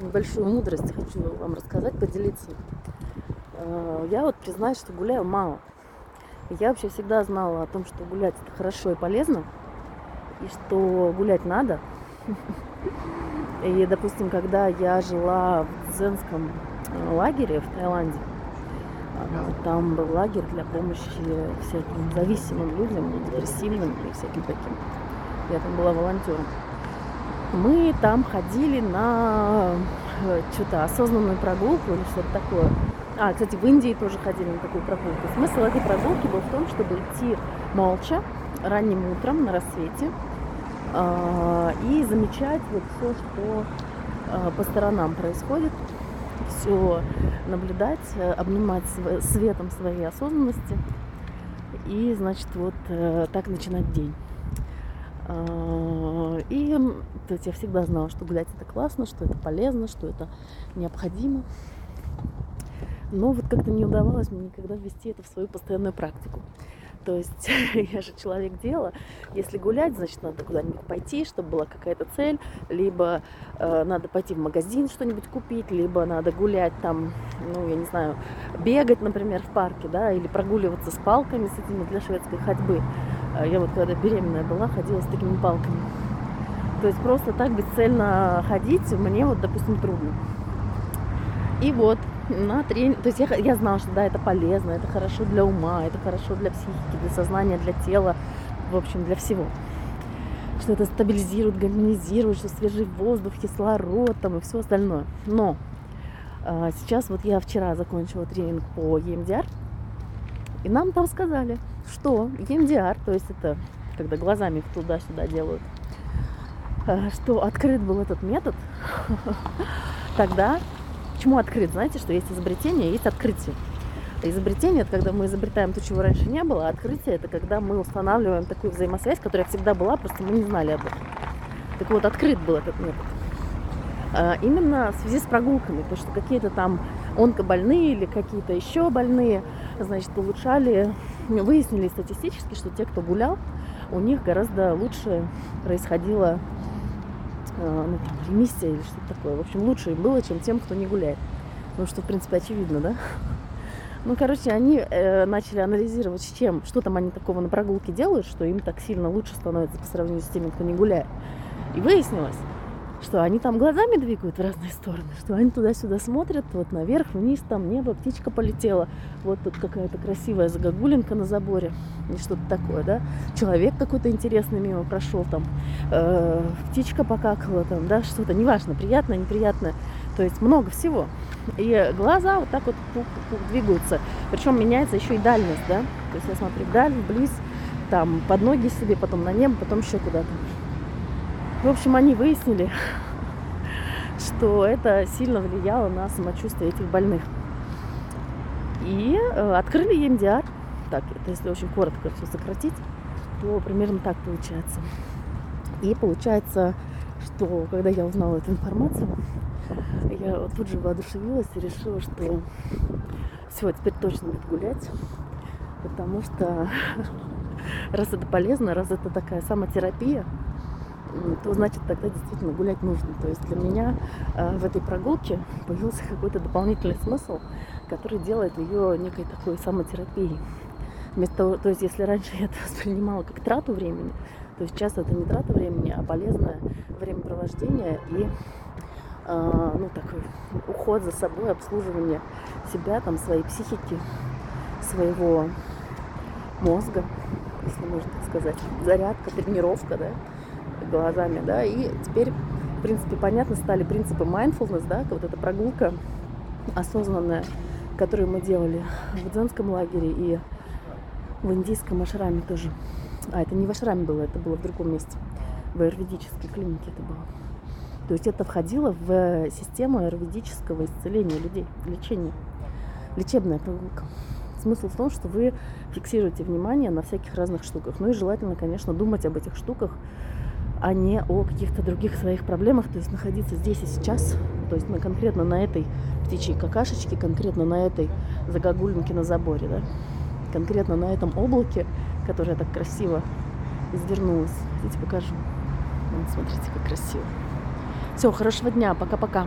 небольшую мудрость хочу вам рассказать, поделиться. Э, я вот признаюсь, что гуляю мало. Я вообще всегда знала о том, что гулять это хорошо и полезно, и что гулять надо. И, допустим, когда я жила в дзенском э, лагере в Таиланде, э, там был лагерь для помощи всяким зависимым людям, депрессивным и всяким таким. Я там была волонтером. Мы там ходили на э, что-то осознанную прогулку или что-то такое. А, кстати, в Индии тоже ходили на такую прогулку. Смысл этой прогулки был в том, чтобы идти молча ранним утром на рассвете э, и замечать вот все, что э, по сторонам происходит, все наблюдать, обнимать светом своей осознанности и, значит, вот э, так начинать день. И то есть я всегда знала, что гулять это классно, что это полезно, что это необходимо. Но вот как-то не удавалось мне никогда ввести это в свою постоянную практику. То есть я же человек дела. Если гулять, значит, надо куда-нибудь пойти, чтобы была какая-то цель. Либо э, надо пойти в магазин что-нибудь купить, либо надо гулять там, ну, я не знаю, бегать, например, в парке, да, или прогуливаться с палками, с этими для шведской ходьбы. А я вот когда беременная была, ходила с такими палками. То есть просто так бесцельно ходить мне вот, допустим, трудно. И вот на тренинг, то есть я, я знала, что да, это полезно, это хорошо для ума, это хорошо для психики, для сознания, для тела, в общем, для всего. Что это стабилизирует, гармонизирует, что свежий воздух, кислород там и все остальное. Но а, сейчас вот я вчера закончила тренинг по EMDR, и нам там сказали, что EMDR, то есть это когда глазами туда-сюда делают, что открыт был этот метод, тогда почему открыт? Знаете, что есть изобретение, есть открытие. Изобретение – это когда мы изобретаем то, чего раньше не было, а открытие – это когда мы устанавливаем такую взаимосвязь, которая всегда была, просто мы не знали об этом. Так вот, открыт был этот метод. А, именно в связи с прогулками, потому что какие-то там онкобольные или какие-то еще больные, значит, улучшали, выяснили статистически, что те, кто гулял, у них гораздо лучше происходило ну, там, ремиссия или что-то такое. В общем, лучше было, чем тем, кто не гуляет. Ну, что, в принципе, очевидно, да? Ну, короче, они э, начали анализировать, с чем, что там они такого на прогулке делают, что им так сильно лучше становится по сравнению с теми, кто не гуляет. И выяснилось, что они там глазами двигают в разные стороны, что они туда-сюда смотрят, вот наверх, вниз, там небо, птичка полетела, вот тут какая-то красивая загогулинка на заборе, и что-то такое, да, человек какой-то интересный мимо прошел, там, э, птичка покакала, там, да, что-то, неважно, приятное, неприятное, то есть много всего. И глаза вот так вот пук, пук, двигаются, причем меняется еще и дальность, да, то есть я смотрю вдаль, вблизь, там, под ноги себе, потом на небо, потом еще куда-то. В общем, они выяснили, что это сильно влияло на самочувствие этих больных. И э, открыли EMDR. Так, это если очень коротко все сократить, то примерно так получается. И получается, что когда я узнала эту информацию, я тут же воодушевилась и решила, что все, теперь точно буду гулять, потому что раз это полезно, раз это такая самотерапия, то значит тогда действительно гулять нужно. То есть для меня э, в этой прогулке появился какой-то дополнительный смысл, который делает ее некой такой самотерапией. Вместо того, то есть если раньше я это воспринимала как трату времени, то сейчас это не трата времени, а полезное времяпровождение и э, ну, такой уход за собой, обслуживание себя, там, своей психики, своего мозга, если можно так сказать, зарядка, тренировка, да, глазами, да, и теперь, в принципе, понятно стали принципы mindfulness, да, вот эта прогулка осознанная, которую мы делали в дзенском лагере и в индийском ашраме тоже. А, это не в ашраме было, это было в другом месте, в аюрведической клинике это было. То есть это входило в систему аюрведического исцеления людей, лечения, лечебная прогулка. Смысл в том, что вы фиксируете внимание на всяких разных штуках. Ну и желательно, конечно, думать об этих штуках а не о каких-то других своих проблемах, то есть находиться здесь и сейчас, то есть на, конкретно на этой птичьей какашечке, конкретно на этой загогулинке на заборе, да, конкретно на этом облаке, которое так красиво извернулось. Хотите, покажу. Вот, смотрите, как красиво. Все, хорошего дня, пока-пока.